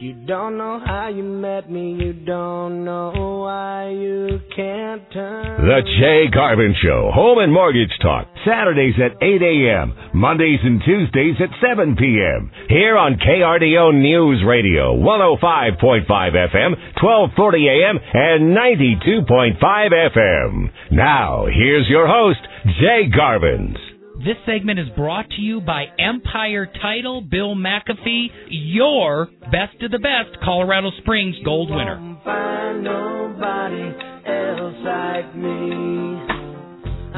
You don't know how you met me, you don't know why you can't turn. The Jay Garvin Show, Home and Mortgage Talk, Saturdays at 8 a.m., Mondays and Tuesdays at 7 p.m. Here on KRDO News Radio, 105.5 FM, 1240 AM, and 92.5 FM. Now, here's your host, Jay Garvins. This segment is brought to you by Empire Title, Bill McAfee, your best of the best Colorado Springs gold winner.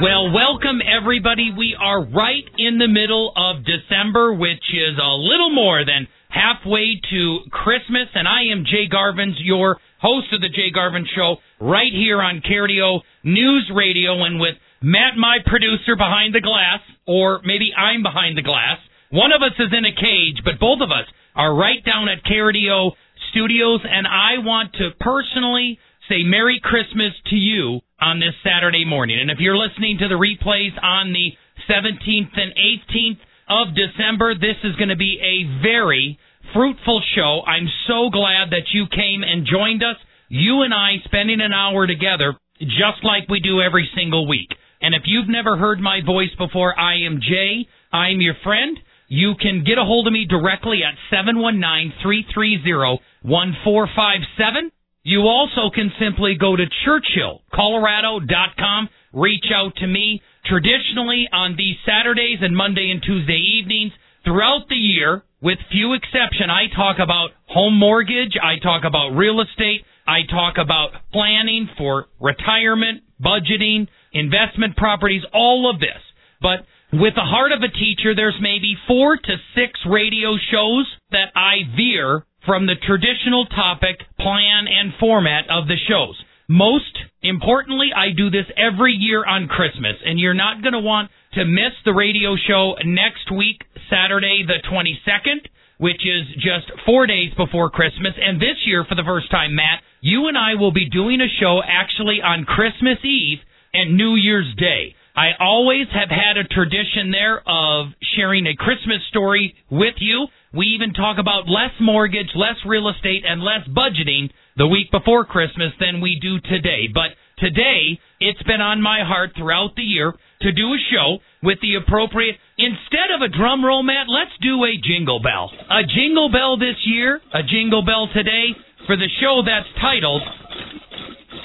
Well, welcome everybody. We are right in the middle of December, which is a little more than halfway to Christmas, and I am Jay Garvins, your host of the Jay Garvin Show, right here on KRDO News Radio, and with Matt, my producer, behind the glass, or maybe I'm behind the glass. One of us is in a cage, but both of us are right down at KRDO Studios, and I want to personally say Merry Christmas to you on this Saturday morning. And if you're listening to the replays on the 17th and 18th of December, this is going to be a very fruitful show. I'm so glad that you came and joined us. You and I spending an hour together, just like we do every single week. And if you've never heard my voice before, I am Jay. I'm your friend. You can get a hold of me directly at 719-330-1457. You also can simply go to churchillcolorado.com, reach out to me. Traditionally on these Saturdays and Monday and Tuesday evenings throughout the year, with few exception, I talk about home mortgage, I talk about real estate, I talk about planning for retirement, budgeting, investment properties, all of this. But with the heart of a teacher, there's maybe four to six radio shows that I veer from the traditional topic, plan, and format of the shows. Most importantly, I do this every year on Christmas, and you're not going to want to miss the radio show next week, Saturday the 22nd, which is just four days before Christmas. And this year, for the first time, Matt, you and I will be doing a show actually on Christmas Eve and New Year's Day. I always have had a tradition there of sharing a Christmas story with you. We even talk about less mortgage, less real estate, and less budgeting the week before Christmas than we do today. But today, it's been on my heart throughout the year to do a show with the appropriate, instead of a drum roll, Matt, let's do a jingle bell. A jingle bell this year, a jingle bell today for the show that's titled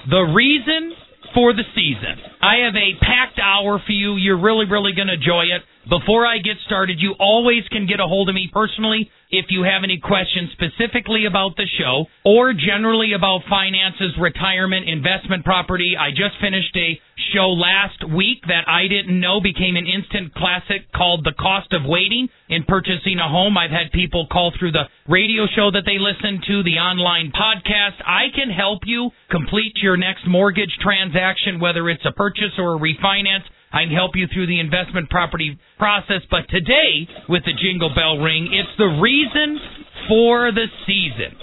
The Reason for the season. I have a packed hour for you. You're really, really going to enjoy it. Before I get started, you always can get a hold of me personally if you have any questions specifically about the show or generally about finances, retirement, investment property. I just finished a show last week that I didn't know became an instant classic called The Cost of Waiting in Purchasing a Home. I've had people call through the radio show that they listen to, the online podcast. I can help you complete your next mortgage transaction, whether it's a purchase or a refinance. I can help you through the investment property process. But today, with the jingle bell ring, it's the reason for the season.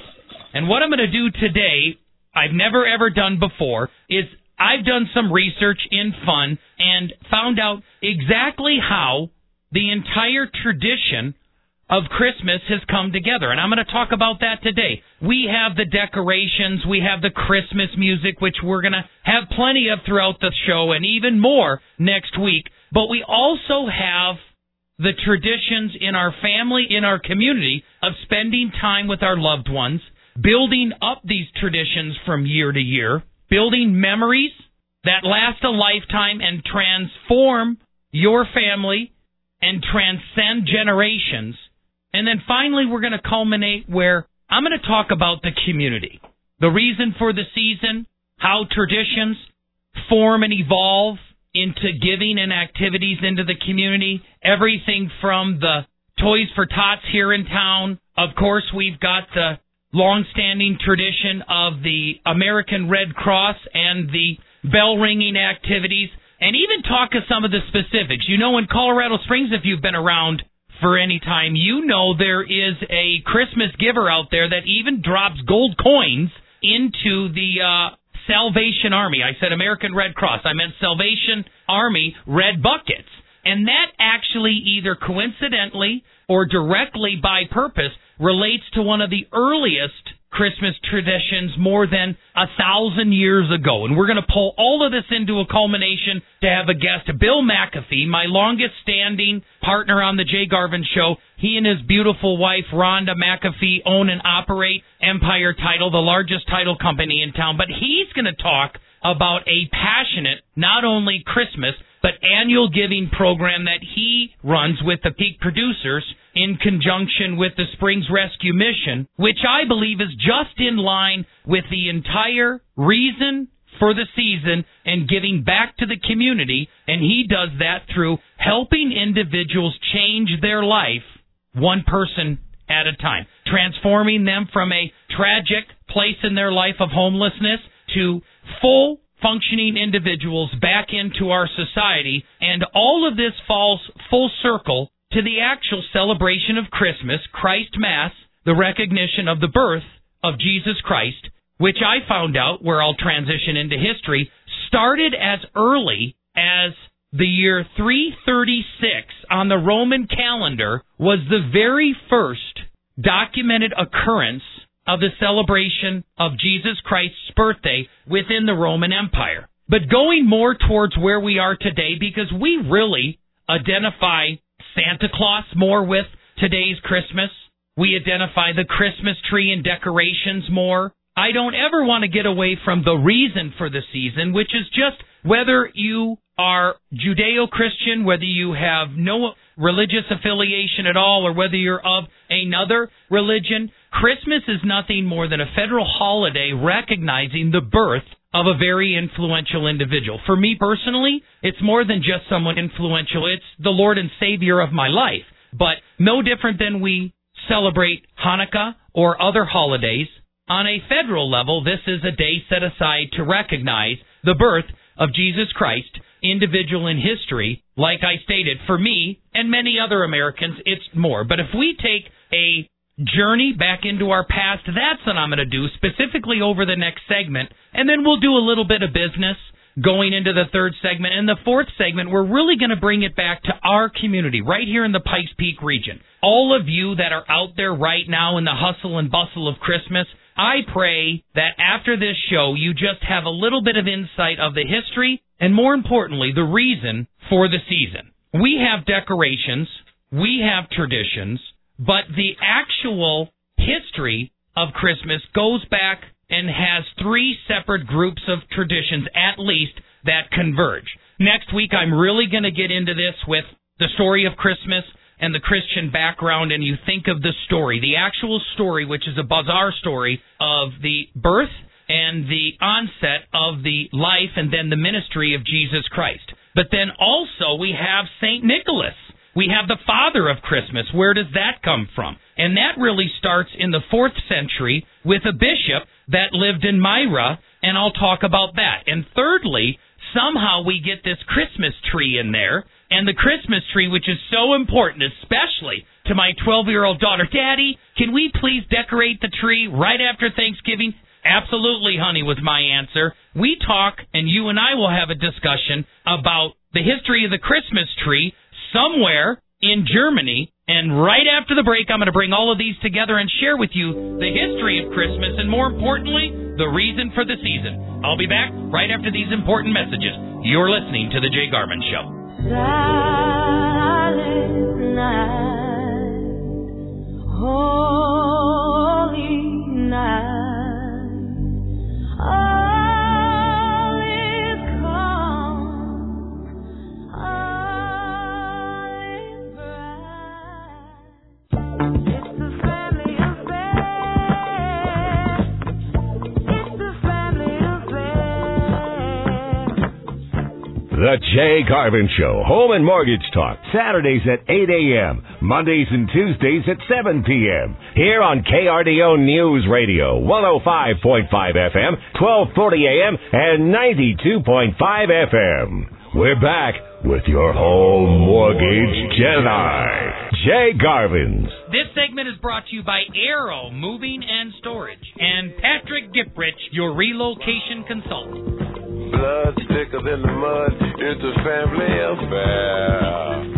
And what I'm going to do today, I've never ever done before, is I've done some research in fun and found out exactly how the entire tradition of Christmas has come together. And I'm going to talk about that today. We have the decorations, we have the Christmas music, which we're going to have plenty of throughout the show and even more next week. But we also have the traditions in our family, in our community of spending time with our loved ones, building up these traditions from year to year, building memories that last a lifetime and transform your family and transcend generations and then finally, we're going to culminate where I'm going to talk about the community, the reason for the season, how traditions form and evolve into giving and activities into the community, everything from the Toys for Tots here in town. Of course, we've got the long-standing tradition of the American Red Cross and the bell ringing activities, and even talk of some of the specifics. You know, in Colorado Springs, if you've been around for any time, you know there is a Christmas giver out there that even drops gold coins into the uh, Salvation Army. I said American Red Cross. I meant Salvation Army red buckets. And that actually either coincidentally or directly by purpose relates to one of the earliest Christmas traditions more than a thousand years ago. And we're going to pull all of this into a culmination to have a guest, Bill McAfee, my longest standing partner on the Jay Garvin show. He and his beautiful wife, Rhonda McAfee, own and operate Empire Title, the largest title company in town. But he's going to talk about a passionate, not only Christmas, but annual giving program that he runs with the peak producers in conjunction with the Springs Rescue Mission, which I believe is just in line with the entire reason for the season and giving back to the community. And he does that through helping individuals change their life one person at a time, transforming them from a tragic place in their life of homelessness to full functioning individuals back into our society. And all of this falls full circle to the actual celebration of Christmas, Christ Mass, the recognition of the birth of Jesus Christ, which I found out, where I'll transition into history, started as early as the year 336 on the Roman calendar was the very first documented occurrence of the celebration of Jesus Christ's birthday within the Roman Empire. But going more towards where we are today, because we really identify Santa Claus more with today's Christmas. We identify the Christmas tree and decorations more. I don't ever want to get away from the reason for the season, which is just whether you are Judeo Christian, whether you have no religious affiliation at all, or whether you're of another religion. Christmas is nothing more than a federal holiday recognizing the birth of a very influential individual. For me personally, it's more than just someone influential. It's the Lord and Savior of my life. But no different than we celebrate Hanukkah or other holidays, on a federal level, this is a day set aside to recognize the birth of Jesus Christ, individual in history. Like I stated, for me and many other Americans, it's more. But if we take a journey back into our past. That's what I'm going to do specifically over the next segment. And then we'll do a little bit of business going into the third segment. And the fourth segment, we're really going to bring it back to our community right here in the Pikes Peak region. All of you that are out there right now in the hustle and bustle of Christmas, I pray that after this show, you just have a little bit of insight of the history and more importantly, the reason for the season. We have decorations. We have traditions. But the actual history of Christmas goes back and has three separate groups of traditions, at least, that converge. Next week, I'm really going to get into this with the story of Christmas and the Christian background, and you think of the story, the actual story, which is a bizarre story of the birth and the onset of the life and then the ministry of Jesus Christ. But then also we have St. Nicholas we have the father of Christmas. Where does that come from? And that really starts in the fourth century with a bishop that lived in Myra, and I'll talk about that. And thirdly, somehow we get this Christmas tree in there, and the Christmas tree, which is so important, especially to my 12 year old daughter. Daddy, can we please decorate the tree right after Thanksgiving? Absolutely, honey, was my answer. We talk, and you and I will have a discussion about the history of the Christmas tree somewhere in Germany. And right after the break, I'm going to bring all of these together and share with you the history of Christmas and, more importantly, the reason for the season. I'll be back right after these important messages. You're listening to The Jay Garvin Show. Night, holy night. Oh. The Jay Garvin Show, Home and Mortgage Talk, Saturdays at 8 a.m., Mondays and Tuesdays at 7 p.m. Here on KRDO News Radio, 105.5 FM, 1240 a.m., and 92.5 FM. We're back with your home mortgage Jedi, Jay Garvin's. This segment is brought to you by Arrow Moving and Storage and Patrick Giprich, your relocation consultant. Blood thicker than the mud. It's a family affair.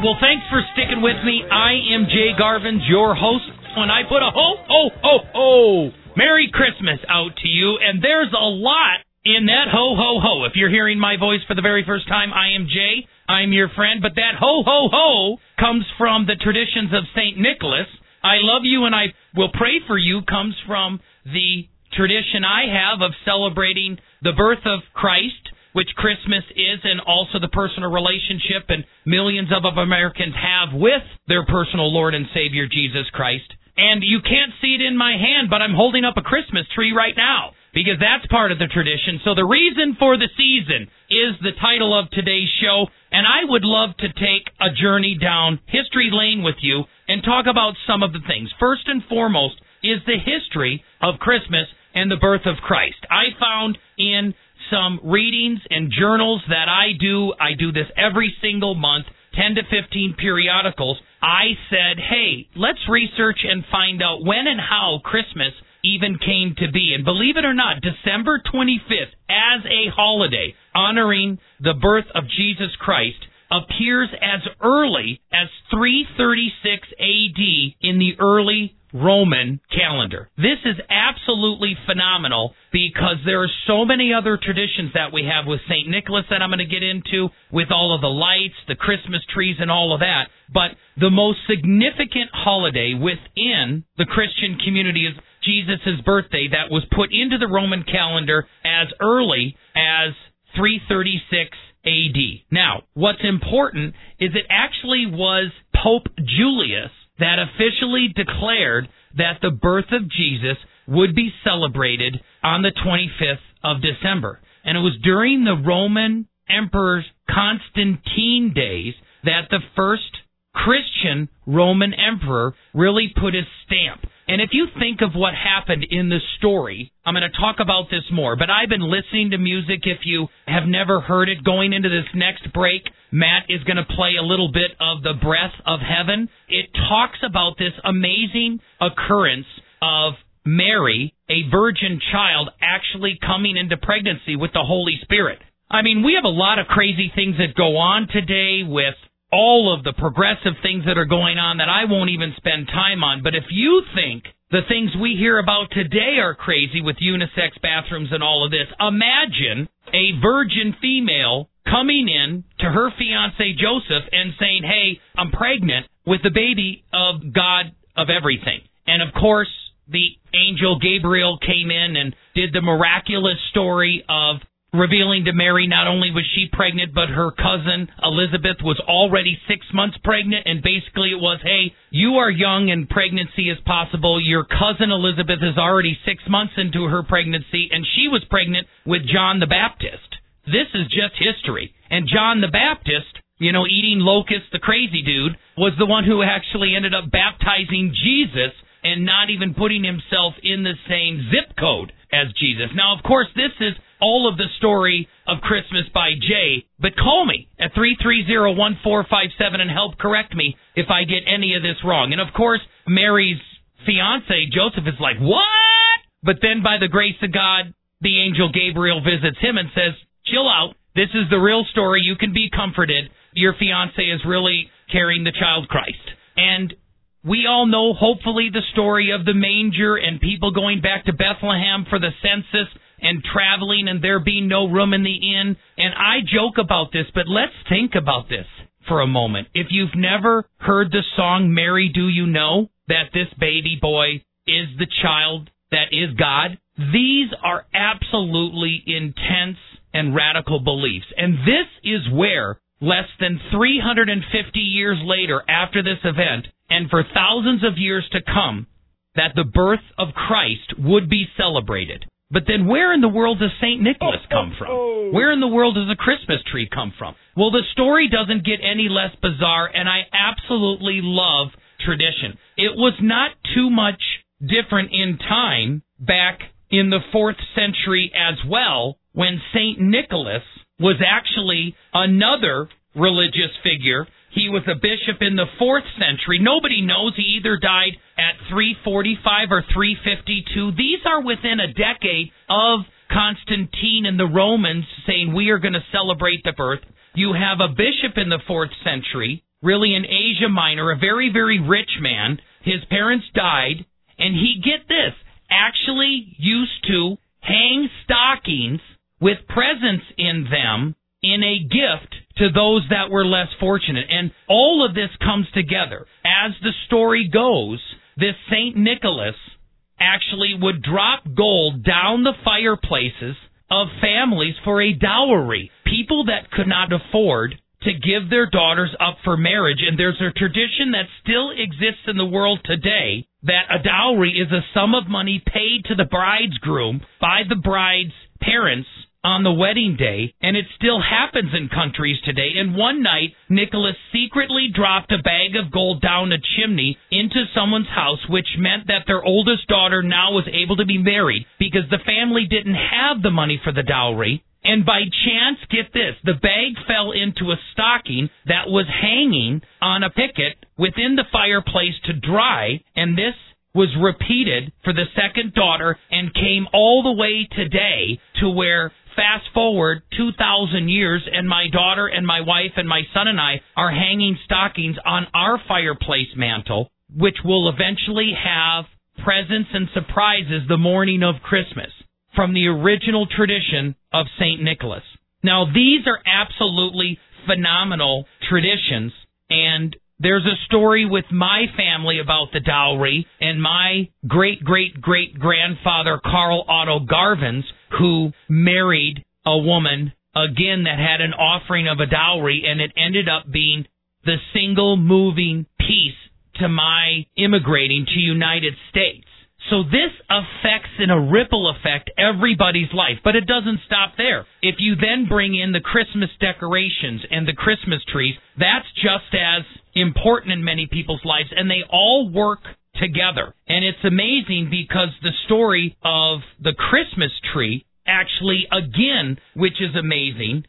Well, thanks for sticking with me. I am Jay Garvins, your host. When I put a ho, ho, ho, ho, Merry Christmas out to you, and there's a lot in that ho, ho, ho. If you're hearing my voice for the very first time, I am Jay. I'm your friend, but that ho, ho, ho comes from the traditions of St. Nicholas. I love you and I will pray for you comes from the tradition I have of celebrating the birth of Christ which Christmas is, and also the personal relationship and millions of Americans have with their personal Lord and Savior Jesus Christ. And you can't see it in my hand, but I'm holding up a Christmas tree right now because that's part of the tradition. So the reason for the season is the title of today's show, and I would love to take a journey down history lane with you and talk about some of the things. First and foremost is the history of Christmas and the birth of Christ. I found in some readings and journals that I do. I do this every single month, 10 to 15 periodicals. I said, hey, let's research and find out when and how Christmas even came to be. And believe it or not, December 25th, as a holiday honoring the birth of Jesus Christ, appears as early as 336 AD in the early Roman calendar. This is absolutely phenomenal because there are so many other traditions that we have with St. Nicholas that I'm going to get into, with all of the lights, the Christmas trees, and all of that. But the most significant holiday within the Christian community is Jesus' birthday that was put into the Roman calendar as early as 336 AD. Now, what's important is it actually was Pope Julius that officially declared that the birth of Jesus would be celebrated on the 25th of December. And it was during the Roman Emperor Constantine days that the first Christian Roman emperor really put his stamp and if you think of what happened in the story, I'm going to talk about this more, but I've been listening to music. If you have never heard it, going into this next break, Matt is going to play a little bit of the breath of heaven. It talks about this amazing occurrence of Mary, a virgin child, actually coming into pregnancy with the Holy Spirit. I mean, we have a lot of crazy things that go on today with all of the progressive things that are going on that I won't even spend time on. But if you think the things we hear about today are crazy with unisex bathrooms and all of this, imagine a virgin female coming in to her fiance Joseph and saying, Hey, I'm pregnant with the baby of God of everything. And of course, the angel Gabriel came in and did the miraculous story of revealing to Mary not only was she pregnant, but her cousin Elizabeth was already six months pregnant. And basically, it was, hey, you are young and pregnancy is possible. Your cousin Elizabeth is already six months into her pregnancy, and she was pregnant with John the Baptist. This is just history. And John the Baptist, you know, eating locusts, the crazy dude, was the one who actually ended up baptizing Jesus and not even putting himself in the same zip code as Jesus. Now, of course, this is all of the story of Christmas by Jay, but call me at 330-1457 and help correct me if I get any of this wrong. And of course, Mary's fiance, Joseph, is like, what? But then by the grace of God, the angel Gabriel visits him and says, chill out. This is the real story. You can be comforted. Your fiance is really carrying the child Christ. And we all know, hopefully, the story of the manger and people going back to Bethlehem for the census and traveling and there being no room in the inn. And I joke about this, but let's think about this for a moment. If you've never heard the song Mary Do You Know that this baby boy is the child that is God, these are absolutely intense and radical beliefs. And this is where less than 350 years later after this event and for thousands of years to come that the birth of Christ would be celebrated. But then where in the world does St. Nicholas come from? Where in the world does the Christmas tree come from? Well, the story doesn't get any less bizarre, and I absolutely love tradition. It was not too much different in time back in the fourth century as well when St. Nicholas was actually another religious figure he was a bishop in the fourth century. Nobody knows. He either died at 345 or 352. These are within a decade of Constantine and the Romans saying we are going to celebrate the birth. You have a bishop in the fourth century, really in Asia Minor, a very, very rich man. His parents died, and he, get this, actually used to hang stockings with presents in them in a gift to those that were less fortunate. And all of this comes together. As the story goes, this St. Nicholas actually would drop gold down the fireplaces of families for a dowry. People that could not afford to give their daughters up for marriage. And there's a tradition that still exists in the world today that a dowry is a sum of money paid to the bridegroom by the bride's parents on the wedding day, and it still happens in countries today. And one night, Nicholas secretly dropped a bag of gold down a chimney into someone's house, which meant that their oldest daughter now was able to be married because the family didn't have the money for the dowry. And by chance, get this, the bag fell into a stocking that was hanging on a picket within the fireplace to dry, and this was repeated for the second daughter and came all the way today to where fast forward 2,000 years, and my daughter and my wife and my son and I are hanging stockings on our fireplace mantle, which will eventually have presents and surprises the morning of Christmas from the original tradition of St. Nicholas. Now, these are absolutely phenomenal traditions, and there's a story with my family about the dowry and my great great great grandfather Carl Otto Garvins, who married a woman again that had an offering of a dowry, and it ended up being the single moving piece to my immigrating to United States. So this affects in a ripple effect everybody's life, but it doesn't stop there. If you then bring in the Christmas decorations and the Christmas trees, that's just as important in many people's lives, and they all work together. And it's amazing because the story of the Christmas tree actually, again, which is amazing,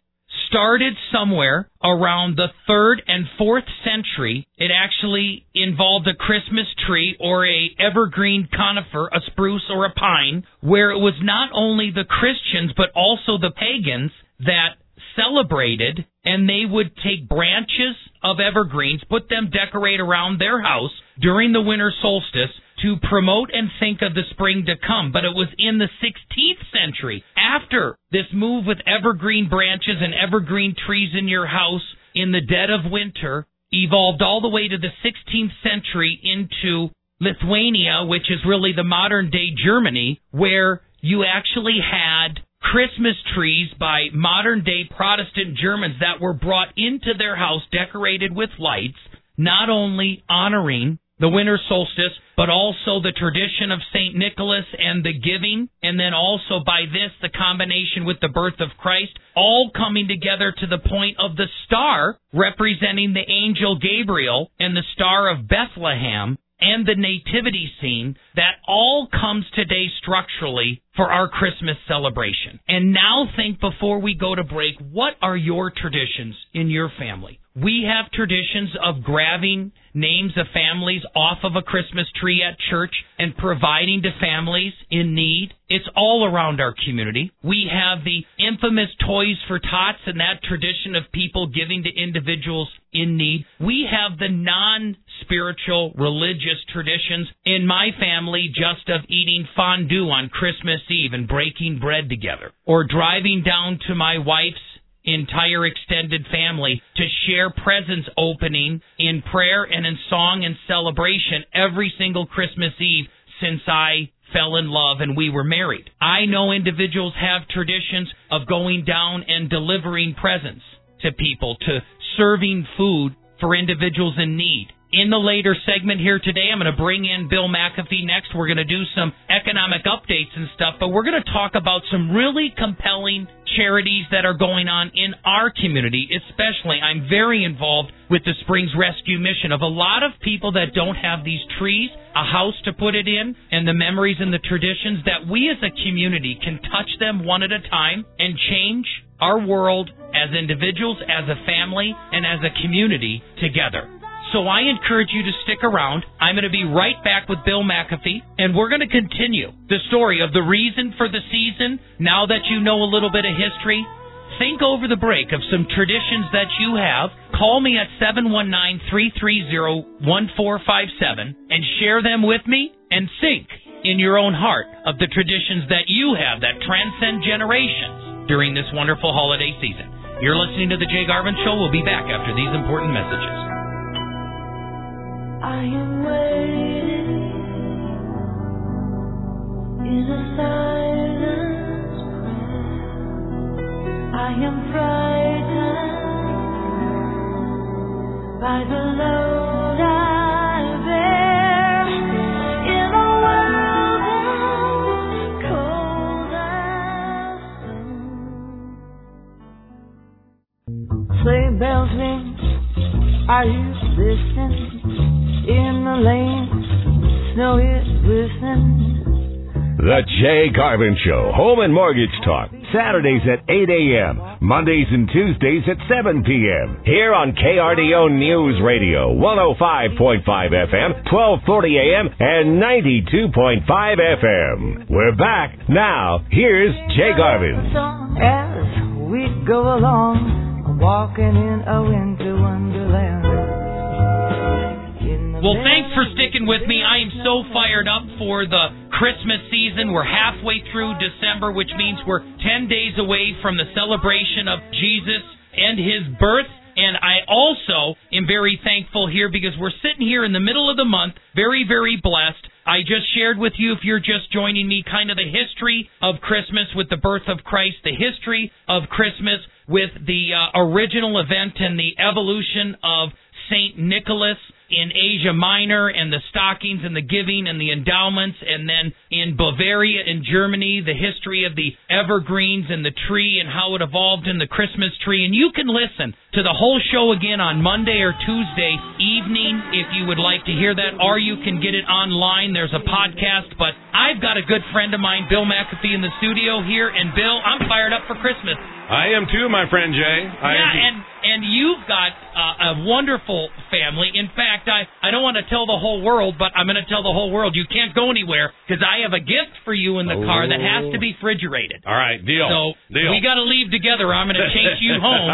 started somewhere around the third and fourth century. It actually involved a Christmas tree or a evergreen conifer, a spruce or a pine, where it was not only the Christians but also the pagans that celebrated and they would take branches of evergreens, put them decorate around their house during the winter solstice to promote and think of the spring to come. But it was in the 16th century, after this move with evergreen branches and evergreen trees in your house in the dead of winter, evolved all the way to the 16th century into Lithuania, which is really the modern day Germany, where you actually had Christmas trees by modern day Protestant Germans that were brought into their house decorated with lights, not only honoring the winter solstice, but also the tradition of St. Nicholas and the giving, and then also by this, the combination with the birth of Christ, all coming together to the point of the star representing the angel Gabriel and the star of Bethlehem and the nativity scene that all comes today structurally for our Christmas celebration. And now think before we go to break, what are your traditions in your family? We have traditions of grabbing names of families off of a Christmas tree at church and providing to families in need. It's all around our community. We have the infamous Toys for Tots and that tradition of people giving to individuals in need. We have the non spiritual religious traditions in my family just of eating fondue on Christmas Eve and breaking bread together or driving down to my wife's entire extended family to share presents opening in prayer and in song and celebration every single Christmas Eve since I fell in love and we were married. I know individuals have traditions of going down and delivering presents to people, to serving food for individuals in need in the later segment here today, I'm going to bring in Bill McAfee next. We're going to do some economic updates and stuff, but we're going to talk about some really compelling charities that are going on in our community, especially. I'm very involved with the Springs Rescue Mission of a lot of people that don't have these trees, a house to put it in, and the memories and the traditions that we as a community can touch them one at a time and change our world as individuals, as a family, and as a community together. So I encourage you to stick around. I'm going to be right back with Bill McAfee, and we're going to continue the story of the reason for the season. Now that you know a little bit of history, think over the break of some traditions that you have. Call me at 719-330-1457 and share them with me and think in your own heart of the traditions that you have that transcend generations during this wonderful holiday season. You're listening to The Jay Garvin Show. We'll be back after these important messages. Sleigh bells ring. Are you listening? In the lane, snow is glistening. The Jay Garvin Show, Home and Mortgage Talk, Saturdays at 8 a.m., Mondays and Tuesdays at 7 p.m. Here on KRDO News Radio, 105.5 FM, 1240 a.m., and 92.5 FM. We're back. Now, here's Jay Garvin. As we go along, walking in a winter wonderland. Well, thanks for sticking with me. I am so fired up for the Christmas season. We're halfway through December, which means we're 10 days away from the celebration of Jesus and his birth. And I also am very thankful here because we're sitting here in the middle of the month, very, very blessed. I just shared with you, if you're just joining me, kind of the history of Christmas with the birth of Christ, the history of Christmas with the uh, original event and the evolution of St. Nicholas in Asia Minor and the stockings and the giving and the endowments, and then in Bavaria in Germany, the history of the evergreens and the tree and how it evolved in the Christmas tree. And you can listen to the whole show again on Monday or Tuesday evening if you would like to hear that, or you can get it online. There's a podcast, but I've got a good friend of mine, Bill McAfee, in the studio here, and Bill, I'm fired up for Christmas. I am too, my friend Jay. I yeah, and and you've got uh, a wonderful family. In fact, I I don't want to tell the whole world, but I'm going to tell the whole world you can't go anywhere because I have a gift for you in the oh. car that has to be refrigerated. All right, deal. So deal. we got to leave together. I'm going to chase you home.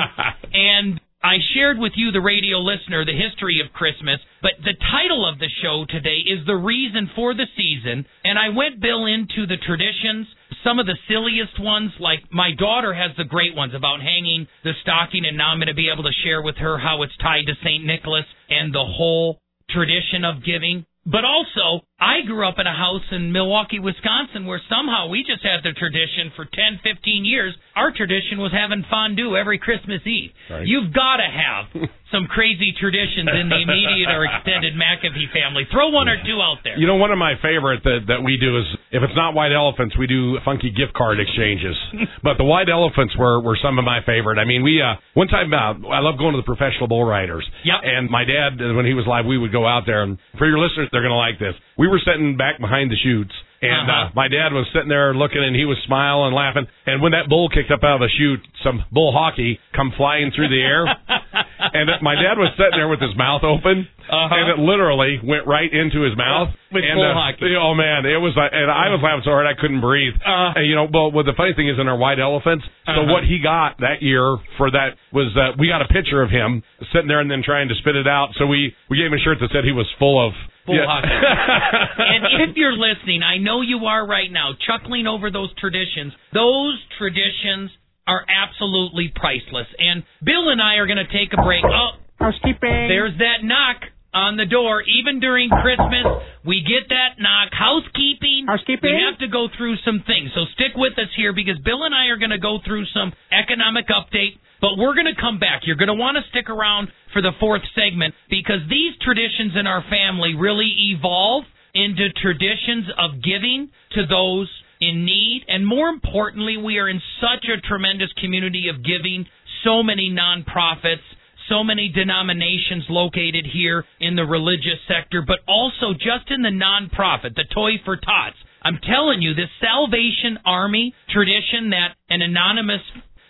And I shared with you, the radio listener, the history of Christmas. But the title of the show today is the reason for the season. And I went, Bill, into the traditions. Some of the silliest ones, like my daughter has the great ones about hanging the stocking, and now I'm going to be able to share with her how it's tied to St. Nicholas and the whole tradition of giving. But also, I grew up in a house in Milwaukee, Wisconsin, where somehow we just had the tradition for 10, 15 years. Our tradition was having fondue every Christmas Eve. Right. You've got to have some crazy traditions in the immediate or extended McAfee family. Throw one or two out there. You know, one of my favorite that that we do is if it's not white elephants, we do funky gift card exchanges. but the white elephants were were some of my favorite. I mean, we uh one time uh, I love going to the professional bull riders. Yep. And my dad, when he was live, we would go out there. And for your listeners, they're gonna like this. We were sitting back behind the chutes. And Uh-huh. uh, my dad was sitting there looking, and he was smiling, and laughing. And when that bull kicked up out of the chute, some bull hockey come flying through the air, and my dad was sitting there with his mouth open, Uh-huh. and it literally went right into his mouth. With and, bull uh, hockey. Oh man, it was like, and I was laughing so hard I couldn't breathe. Uh. and, you know, well, well, the funny thing is in our white elephants. So Uh-huh. what he got that year for that was uh, we got a picture of him sitting there and then trying to spit it out. So we we gave him a shirt that said he was full of. Bull yeah. hockey. and if you're listening, I know you are right now, chuckling over those traditions. Those traditions are absolutely priceless. And Bill and I are going to take a break. Oh, Housekeeping. there's that knock on the door. Even during Christmas, we get that knock. Housekeeping. Housekeeping. We have to go through some things. So stick with us here because Bill and I are going to go through some economic update. But we're going to come back. You're going to want to stick around for the fourth segment because these traditions in our family really evolve into traditions of giving to those in need. And more importantly, we are in such a tremendous community of giving, so many nonprofits, so many denominations located here in the religious sector, but also just in the nonprofit, the Toy for Tots. I'm telling you, this Salvation Army tradition that an anonymous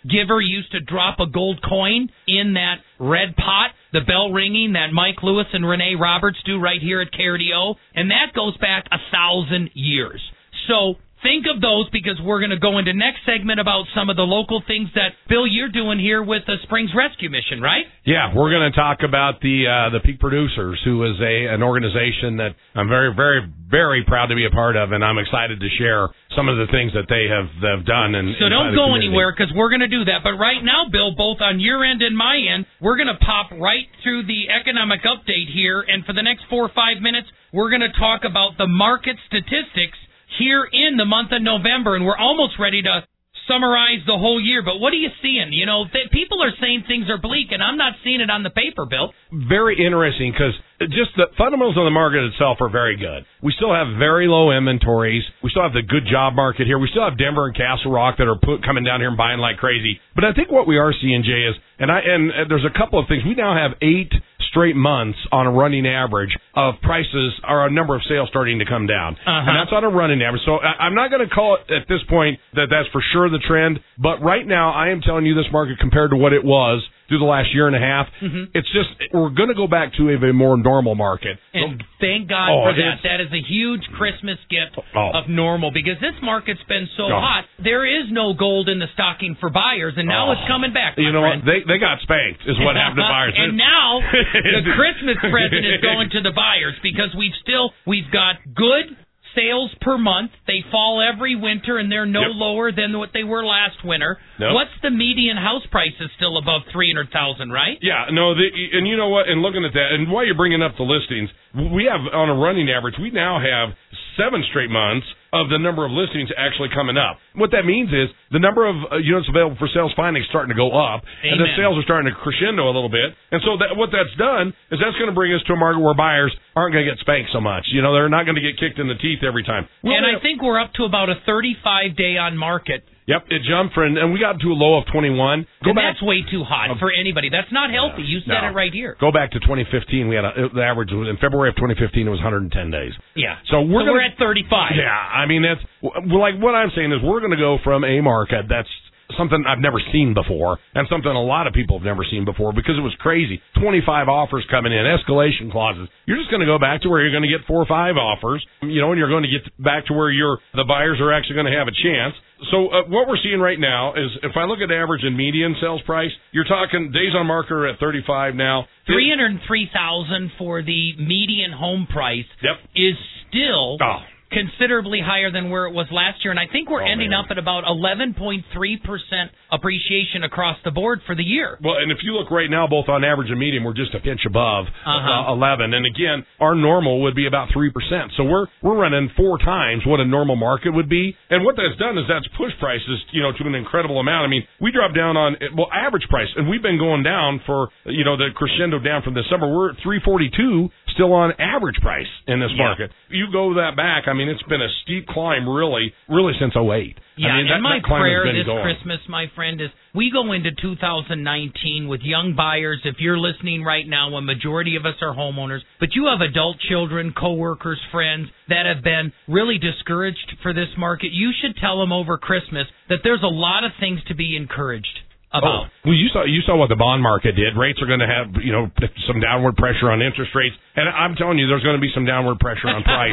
giver used to drop a gold coin in that red pot, the bell ringing that Mike Lewis and Renee Roberts do right here at KRDO, and that goes back a thousand years. So think of those because we're going to go into next segment about some of the local things that Bill you're doing here with the Springs Rescue Mission, right? Yeah, we're going to talk about the uh, the Peak Producers, who is a an organization that I'm very very very proud to be a part of, and I'm excited to share some of the things that they have have done. And so don't go anywhere because we're going to do that. But right now, Bill, both on your end and my end, we're going to pop right through the economic update here, and for the next four or five minutes, we're going to talk about the market statistics here in the month of November, and we're almost ready to summarize the whole year. But what are you seeing? You know, th- people are saying things are bleak, and I'm not seeing it on the paper, Bill. Very interesting because just the fundamentals of the market itself are very good. We still have very low inventories. We still have the good job market here. We still have Denver and Castle Rock that are put, coming down here and buying like crazy. But I think what we are seeing, Jay, is and I and uh, there's a couple of things. We now have eight straight months on a running average of prices or a number of sales starting to come down, Uh-huh. and that's on a running average. So I, I'm not going to call it at this point that that's for sure the trend. But right now, I am telling you this market compared to what it was through the last year and a half, Mm-hmm. it's just we're going to go back to a, a more normal market. And thank God Oh, for that. That is a huge Christmas gift Oh. of normal because this market's been so Oh. hot. There is no gold in the stocking for buyers, and now Oh. it's coming back. You know friend. what? They they got spanked is what happened to buyers. and now the Christmas present is going to the buyers because we've still we've got good sales per month. They fall every winter and they're no Yep. lower than what they were last winter. Nope. What's the median house price is still above 300,000, right? Yeah, no, the, and you know what? And looking at that, and while you're bringing up the listings, we have on a running average, we now have seven straight months of the number of listings actually coming up. What that means is the number of uh, units available for sales finally starting to go up, and the sales are starting to crescendo a little bit. And so that what that's done is that's going to bring us to a market where buyers aren't going to get spanked so much. You know, they're not going to get kicked in the teeth every time. We'll and I think we're up to about a 35 day on market. Yep, it jumped for, and we got to a low of 21. Go and back that's way too hot for anybody. That's not healthy. You said No. it right here. Go back to 2015. We had a, the average was in February of 2015. It was 110 days. Yeah. So we're so gonna, we're at 35. Yeah, I mean that's like what I'm saying is we're going to go from a market that's something I've never seen before and something a lot of people have never seen before because it was crazy. 25 offers coming in, escalation clauses. You're just going to go back to where you're going to get four or five offers, you know, and you're going to get back to where you're the buyers are actually going to have a chance. So uh, what we're seeing right now is if I look at average and median sales price, you're talking days on market are at 35 now. Three hundred three thousand for the median home price Yep. is still Oh. Considerably higher than where it was last year, and I think we're Oh, ending man. up at about eleven point three percent appreciation across the board for the year. Well, and if you look right now, both on average and median, we're just a pinch above Uh-huh. uh, 11. And again, our normal would be about 3%. So we're we're running four times what a normal market would be. And what that's done is that's pushed prices, you know, to an incredible amount. I mean, we dropped down on well average price, and we've been going down for you know the crescendo down from this summer. We're at 342 still on average price in this Yeah. market. You go that back, I mean, it's been a steep climb, really, really since 08. Yeah, I mean, that, and my prayer this going. Christmas, my friend, is we go into 2019 with young buyers. If you're listening right now, a majority of us are homeowners, but you have adult children, coworkers, friends that have been really discouraged for this market. You should tell them over Christmas that there's a lot of things to be encouraged Oh, about. well, you saw you saw what the bond market did. Rates are going to have you know some downward pressure on interest rates, and I'm telling you, there's going to be some downward pressure on price.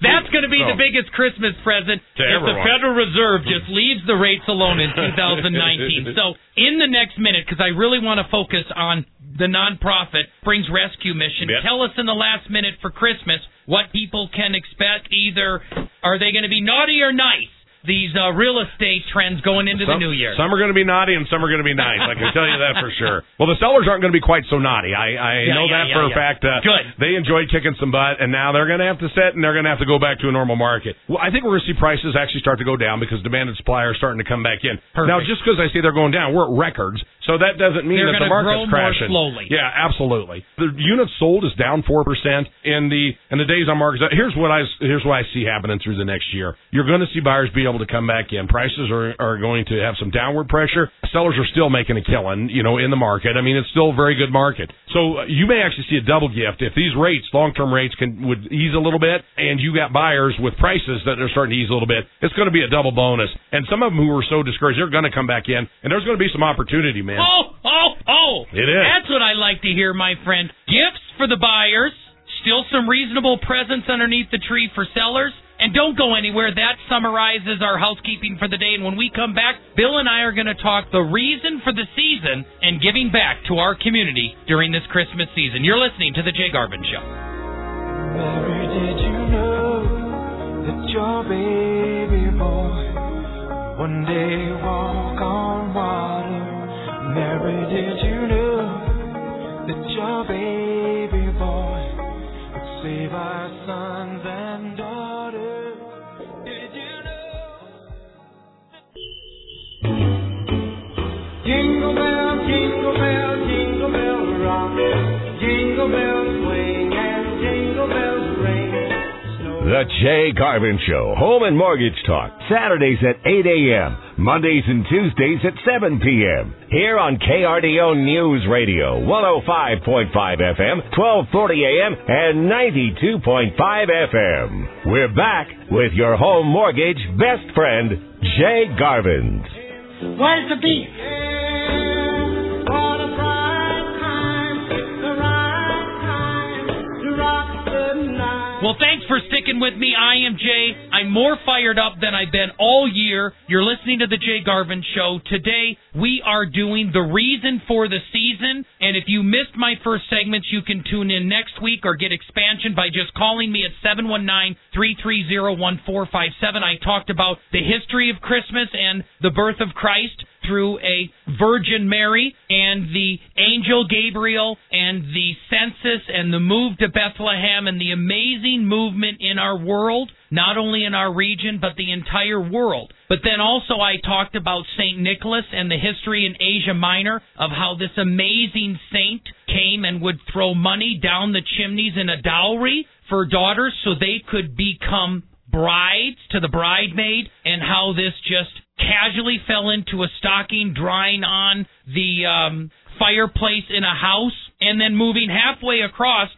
That's going to be So, the oh. biggest Christmas present if the. Federal Reserve just leaves the rates alone in 2019. so, in the next minute, because I really want to focus on the nonprofit Springs Rescue Mission, Yep. tell us in the last minute for Christmas what people can expect. Either are they going to be naughty or nice? These uh, real estate trends going into the new year. Some are going to be naughty and some are going to be nice. I can tell you that for sure. Well, the sellers aren't going to be quite so naughty. I, I Yeah, know yeah, that yeah, for a fact. Uh, Good. They enjoyed kicking some butt, and now they're going to have to sit and they're going to have to go back to a normal market. Well, I think we're going to see prices actually start to go down because demand and supply are starting to come back in. Perfect. Now, just because I say they're going down, we're at records. So that doesn't mean They're that the market's grow more crashing. slowly. Yeah, absolutely. The units sold is down four percent in the in the days on market. Here's what I here's what I see happening through the next year. You're going to see buyers be able to come back in. Prices are are going to have some downward pressure. Sellers are still making a killing, you know, in the market. I mean, it's still a very good market. So uh, you may actually see a double gift if these rates, long term rates, can would ease a little bit, and you got buyers with prices that are starting to ease a little bit. It's going to be a double bonus. And some of them who were so discouraged, they're going to come back in, and there's going to be some opportunity, man. Oh, oh, oh. It is. That's what I like to hear, my friend. Gifts for the buyers, still some reasonable presents underneath the tree for sellers. And don't go anywhere. That summarizes our housekeeping for the day. And when we come back, Bill and I are going to talk the reason for the season and giving back to our community during this Christmas season. You're listening to The Jay Garvin Show. Mary, did you know that your baby boy one day walk on water? Mary, did you know that your baby boy would save our sons and daughters? Did you know? Jingle bell, jingle bell, jingle bell rock. Jingle bells swing and jingle bells ring. Snow The Jay Garvin Show, Home and Mortgage Talk, Saturdays at 8 a.m., Mondays and Tuesdays at 7 p.m. Here on KRDO News Radio, 105.5 FM, 1240 a.m., and 92.5 FM. We're back with your home mortgage best friend, Jay Garvin. Where's the beef? Well, thanks for sticking with me. I am Jay. I'm more fired up than I've been all year. You're listening to the Jay Garvin Show. Today, we are doing the reason for the season. And if you missed my first segments, you can tune in next week or get expansion by just calling me at 719 330 1457. I talked about the history of Christmas and the birth of Christ through a Virgin Mary and the angel Gabriel and the census and the move to Bethlehem and the amazing movement in our world, not only in our region, but the entire world. But then also I talked about St. Nicholas and the history in Asia Minor of how this amazing saint came and would throw money down the chimneys in a dowry for daughters so they could become brides to the bridemaid and how this just casually fell into a stocking drying on the um, fireplace in a house and then moving halfway across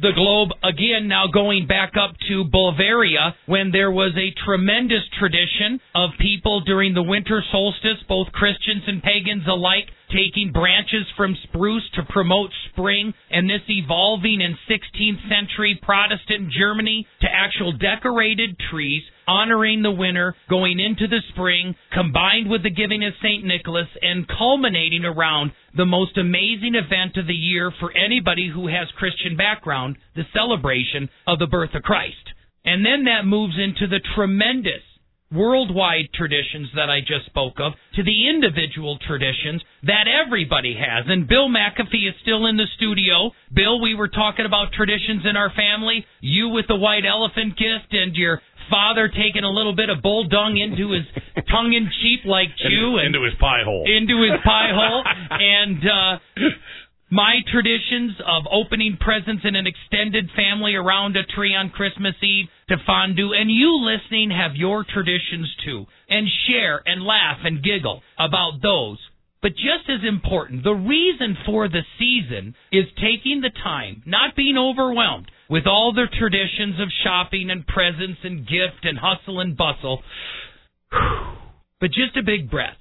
the globe again now going back up to Bulgaria when there was a tremendous tradition of people during the winter solstice both Christians and pagans alike taking branches from spruce to promote spring and this evolving in 16th century Protestant Germany to actual decorated trees honoring the winter, going into the spring, combined with the giving of St. Nicholas, and culminating around the most amazing event of the year for anybody who has Christian background, the celebration of the birth of Christ. And then that moves into the tremendous worldwide traditions that I just spoke of to the individual traditions that everybody has. And Bill McAfee is still in the studio. Bill, we were talking about traditions in our family. You with the white elephant gift and your father taking a little bit of bull dung into his tongue in cheek like chew and into his pie hole. into his pie hole and uh my traditions of opening presents in an extended family around a tree on Christmas Eve to fondue and you listening have your traditions too and share and laugh and giggle about those but just as important, the reason for the season is taking the time, not being overwhelmed with all the traditions of shopping and presents and gift and hustle and bustle, but just a big breath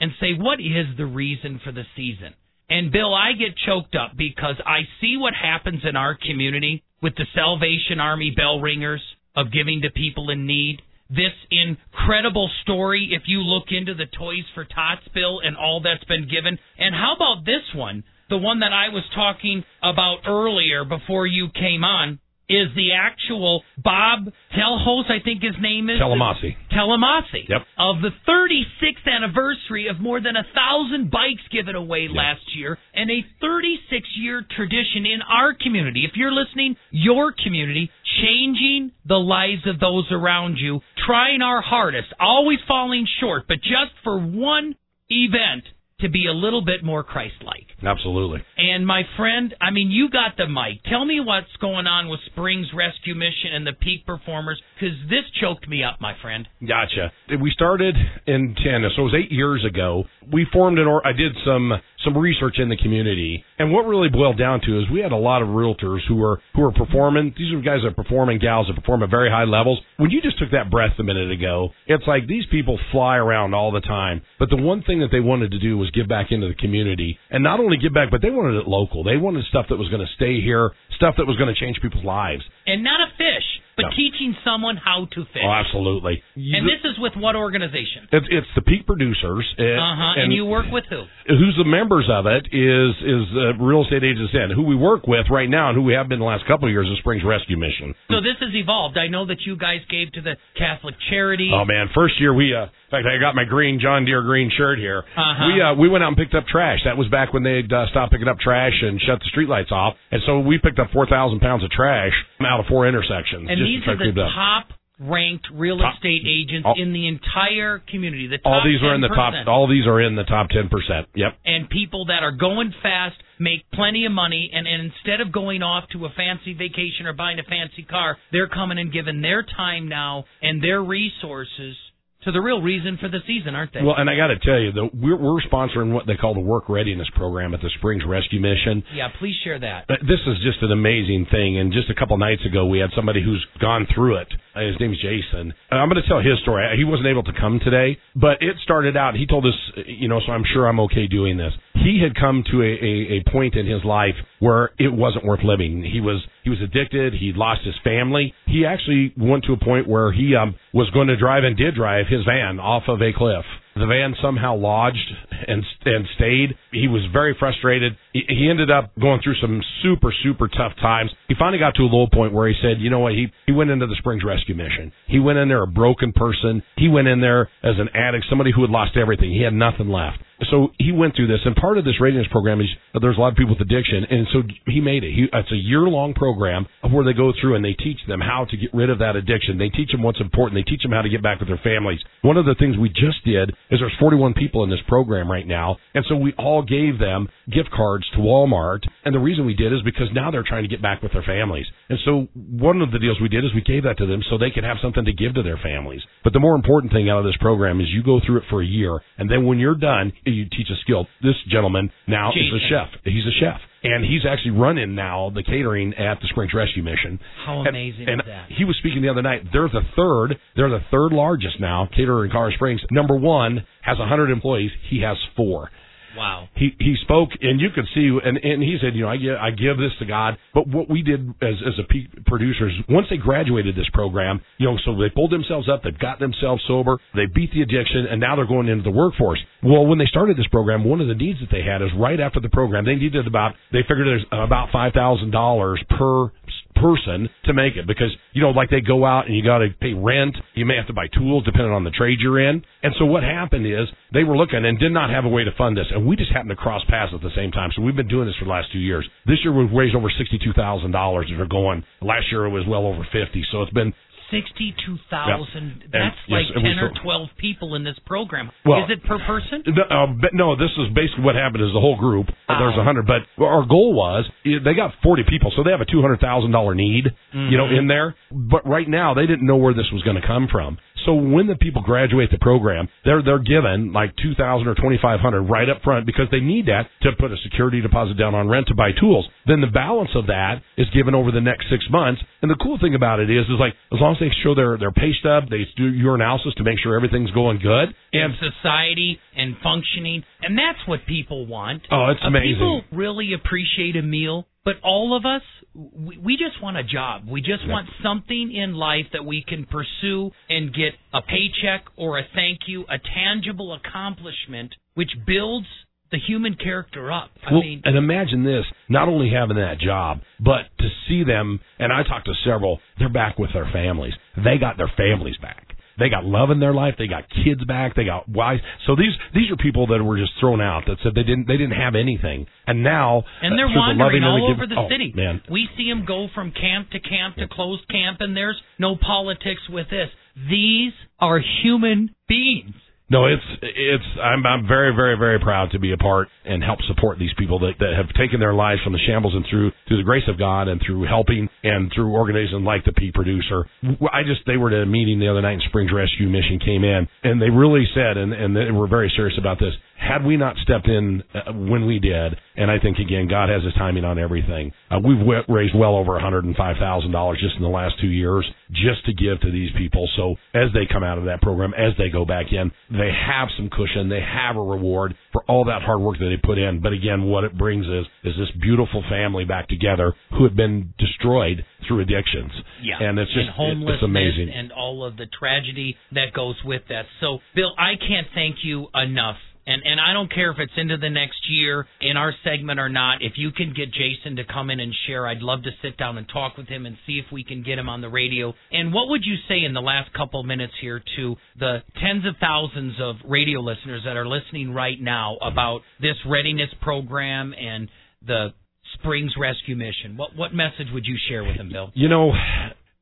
and say, what is the reason for the season? And Bill, I get choked up because I see what happens in our community with the Salvation Army bell ringers of giving to people in need. This incredible story, if you look into the Toys for Tots bill and all that's been given. And how about this one? The one that I was talking about earlier before you came on is the actual Bob Telhos, I think his name is. Telemasi. Telemasi. Yep. Of the 36th anniversary of more than a thousand bikes given away last year, and a 36 year tradition in our community. If you're listening, your community, changing the lives of those around you, trying our hardest, always falling short, but just for one event to be a little bit more Christ-like. Absolutely. And my friend, I mean, you got the mic. Tell me what's going on with Springs Rescue Mission and the peak performers, because this choked me up, my friend. Gotcha. We started in ten, so it was eight years ago. We formed an or I did some some research in the community, and what really boiled down to is we had a lot of realtors who were who were performing. These are guys that are performing, gals that perform at very high levels. When you just took that breath a minute ago, it's like these people fly around all the time, but the one thing that they wanted to do was give back into the community, and not only give back, but they wanted it local. They wanted stuff that was going to stay here, stuff that was going to change people's lives. And not a fish, but teaching someone how to fish. Oh, absolutely. and this is with what organization? It's, it's the peak producers. Uh Uh-huh. And, you work with who? who's the members of it is is uh, real estate agents in who we work with right now and who we have been the last couple of years is Springs Rescue Mission. So this has evolved. I know that you guys gave to the Catholic charity. Oh man, first year we uh in fact I got my green John Deere green shirt here. Uh-huh. We uh we went out and picked up trash. That was back when they'd uh, stopped picking up trash and shut the streetlights off. And so we picked up 4,000 pounds of trash out of four intersections and these to are the top ranked real Top- estate agents all- in the entire community. The top all these are in the top all these are in the top 10%. Yep. and people that are going fast make plenty of money and, and instead of going off to a fancy vacation or buying a fancy car they're coming and giving their time now and their resources to the real reason for the season aren't they Well, and I got to tell you, though, we're, we're sponsoring what they call the Work Readiness Program at the Springs Rescue Mission. yeah please share that This is just an amazing thing. And just a couple nights ago, we had somebody who's gone through it. His name's Jason. And I'm going to tell his story. He wasn't able to come today, but it started out. He told us, you know, so I'm sure I'm okay doing this. He had come to a, a, a point in his life where it wasn't worth living. He was he was addicted. He lost his family. He actually went to a point where he um, was going to drive and did drive his van off of a cliff. The van somehow lodged and and stayed. He was very frustrated. He, he ended up going through some super super tough times. He finally got to a low point where he said, "You know what? He he went into the Springs Rescue Mission. He went in there a broken person. He went in there as an addict, somebody who had lost everything. He had nothing left." So he went through this, and part of this readiness program is there's a lot of people with addiction, and so he made it. He, it's a year long program where they go through and they teach them how to get rid of that addiction. They teach them what's important. They teach them how to get back with their families. One of the things we just did is there's 41 people in this program right now, and so we all gave them gift cards to Walmart. And the reason we did is because now they're trying to get back with their families. And so one of the deals we did is we gave that to them so they could have something to give to their families. But the more important thing out of this program is you go through it for a year, and then when you're done, you teach a skill. This gentleman now is a chef. He's a chef. And he's actually running now the catering at the Springs Rescue Mission. How And- amazing and is that? He was speaking the other night. They're the third. They're the third largest now caterer in Colorado Springs. Number one has 100 employees. He has four wow. He he spoke and you could see and and he said you know I give I give this to God. But what we did as as a peak producers once they graduated this program you know so they pulled themselves up they've got themselves sober they beat the addiction and now they're going into the workforce. Well when they started this program one of the needs that they had is right after the program they needed about they figured there's about five thousand dollars per person to make it because you know like they go out and you got to pay rent. You may have to buy tools depending on the trade you're in. And so what happened is they were looking and did not have a way to fund this. And we just happened to cross paths at the same time. So we've been doing this for the last two years. This year we've raised over sixty two thousand dollars that are going. Last year it was well over fifty. So it's been Sixty-two thousand. Yep. That's And- like we ten or twelve people in this program. Well- is it per person? No, uh, but no, this is basically what happened is the whole group. uh, There's a hundred, but our goal was they got 40 people, so they have a $200,000 need, you know, in there. But right now they didn't know where this was going to come from. So when the people graduate the program, they're they're given like 2,000 or 2,500 right up front because they need that to put a security deposit down on rent to buy tools. Then the balance of that is given over the next six months. And the cool thing about it is, is like as long as they show their their pay stub, they do your analysis to make sure everything's going good. in society and functioning, and that's what people want. Oh, it's Uh, amazing. People really appreciate a meal, but all of us, we, we just want a job. We just want something in life that we can pursue and get a paycheck or a thank you, a tangible accomplishment, which builds the human character up. I Well, mean, and imagine this: not only having that job, but to see them. And I talked to several. They're back with their families. They got their families back. They got love in their life. They got kids back. They got wives. So these these are people that were just thrown out that said they didn't they didn't have anything, and now and they're uh, through the wandering loving all over the oh, city. Man, We see them go from camp to camp to closed camp, and there's no politics with this. These are human beings. No, it's it's. I'm I'm very very very proud to be a part and help support these people that that have taken their lives from the shambles and through through the grace of God and through helping and through organizations like the Peak Producer. I just they were at a meeting the other night and Springs Rescue Mission came in and they really said and and they were very serious about this had we not stepped in uh, when we did, and I think again, God has His timing on everything. Uh, we've w- raised well over $105,000 just in the last two years just to give to these people. So as they come out of that program, as they go back in, they have some cushion, they have a reward for all that hard work that they put in. But again, what it brings is is this beautiful family back together who had been destroyed through addictions. Yeah, and it's just and homelessness it's amazing. and all of the tragedy that goes with that. So, Bill, I can't thank you enough and and I don't care if it's into the next year in our segment or not. If you can get Jason to come in and share, I'd love to sit down and talk with him and see if we can get him on the radio. And what would you say in the last couple minutes here to the tens of thousands of radio listeners that are listening right now about this readiness program and the Springs Rescue Mission? What what message would you share with them, Bill? You know,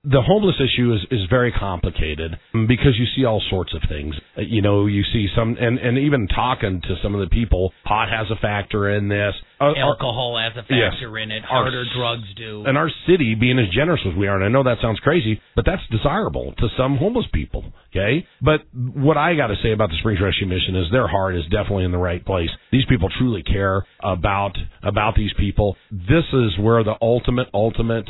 the homeless issue is is very complicated because you see all sorts of things. Uh, You know, you see some, and and even talking to some of the people, pot has a factor in this. Uh, our- Alcohol has a Yes. factor in it. Our Harder s- drugs do. and our city being as generous as we are, and I know that sounds crazy, but that's desirable to some homeless people. Okay, but what I got to say about the Springs Rescue Mission is their heart is definitely in the right place. These people truly care about about these people. This is where the ultimate ultimate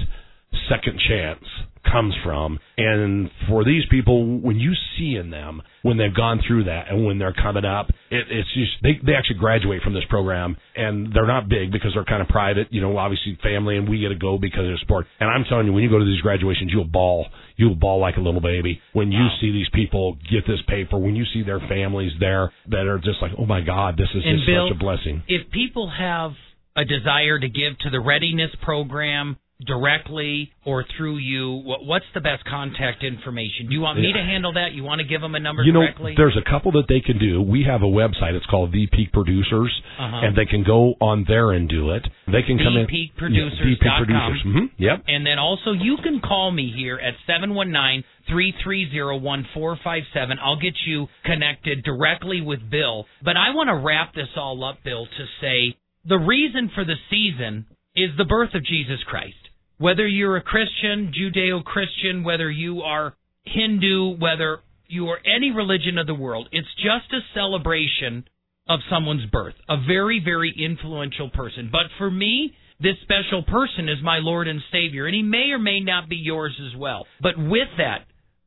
second chance comes from. And for these people, when you see in them when they've gone through that and when they're coming up, it, it's just they they actually graduate from this program and they're not big because they're kind of private. You know, obviously family, and we get to go because of sport. And I'm telling you, when you go to these graduations, you'll ball. You'll ball like a little baby when you see these people get this paper. When you see their families there that are just like, oh my God, this is And just Bill, such a blessing. if people have a desire to give to the readiness program directly or through you, what, what's the best contact information? Do you want me to handle that? You want to give them a number you know, directly? there's a couple that they can do. We have a website. It's called The Peak Producers, Uh-huh. and they can go on there and do it. They can come in. ThePeakProducers.com. Yeah, The Peak Producers. hmm Yep. And then also you can call me here at 719-330-1457. I'll get you connected directly with Bill. But I want to wrap this all up, Bill, to say the reason for the season is the birth of Jesus Christ. Whether you're a Christian, Judeo-Christian, whether you are Hindu, whether you are any religion of the world, it's just a celebration of someone's birth, a very, very influential person. But for me, this special person is my Lord and Savior, and he may or may not be yours as well. But with that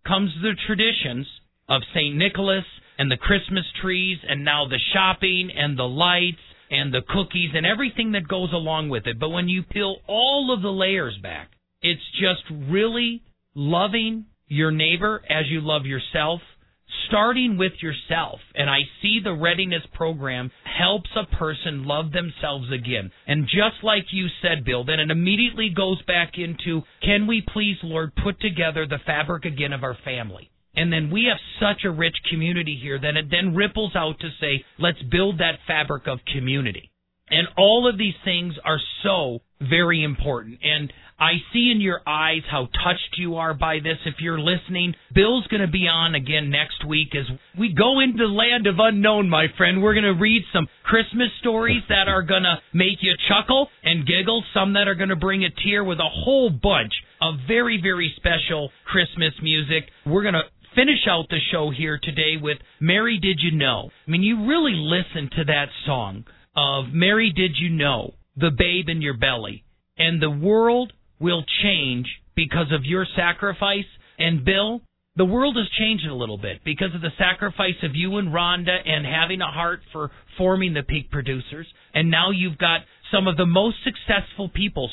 comes the traditions of St. Nicholas and the Christmas trees, and now the shopping and the lights and the cookies and everything that goes along with it. But when you peel all of the layers back, it's just really loving your neighbor as you love yourself, starting with yourself. And I see the readiness program helps a person love themselves again. And just like you said, Bill, then it immediately goes back into can we please, Lord, put together the fabric again of our family? And then we have such a rich community here that it then ripples out to say, let's build that fabric of community. And all of these things are so very important. And I see in your eyes how touched you are by this. If you're listening, Bill's going to be on again next week as we go into the land of unknown, my friend. We're going to read some Christmas stories that are going to make you chuckle and giggle, some that are going to bring a tear with a whole bunch of very, very special Christmas music. We're going to finish out the show here today with Mary Did You Know? I mean, you really listen to that song of Mary Did You Know, the babe in your belly, and the world will change because of your sacrifice. And Bill, the world has changed a little bit because of the sacrifice of you and Rhonda and having a heart for forming the peak producers. And now you've got some of the most successful people,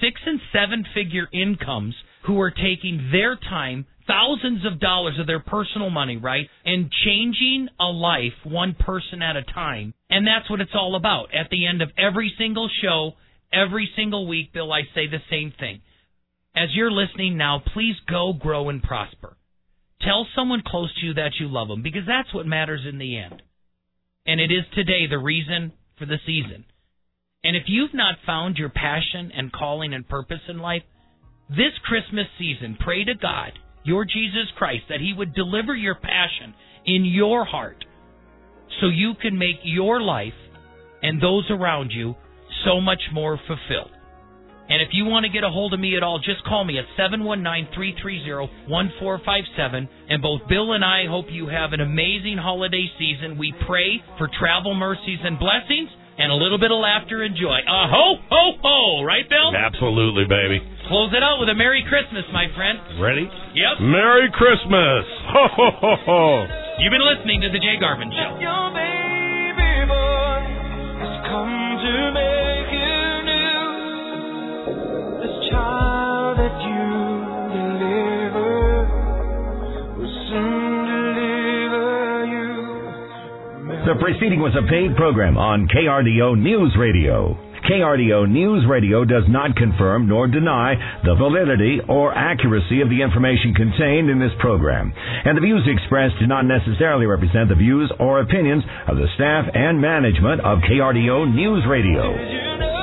six and seven figure incomes, who are taking their time thousands of dollars of their personal money, right? And changing a life one person at a time. And that's what it's all about. At the end of every single show, every single week, Bill, I say the same thing. As you're listening now, please go, grow, and prosper. Tell someone close to you that you love them because that's what matters in the end. And it is today the reason for the season. And if you've not found your passion and calling and purpose in life, this Christmas season, pray to God, your Jesus Christ, that He would deliver your passion in your heart so you can make your life and those around you so much more fulfilled. And if you want to get a hold of me at all, just call me at 719-330-1457. And both Bill and I hope you have an amazing holiday season. We pray for travel mercies and blessings and a little bit of laughter and joy. A ho, ho, ho, right, Bill? Absolutely, baby. Close it out with a Merry Christmas, my friend. Ready? Yep. Merry Christmas. Ho, ho, ho, ho. You've been listening to The Jay Garvin Show. Your baby boy has come to make you new. This child that you deliver will soon deliver you. The preceding was a paid program on KRDO News Radio. KRDO News Radio does not confirm nor deny the validity or accuracy of the information contained in this program, and the views expressed do not necessarily represent the views or opinions of the staff and management of KRDO News Radio.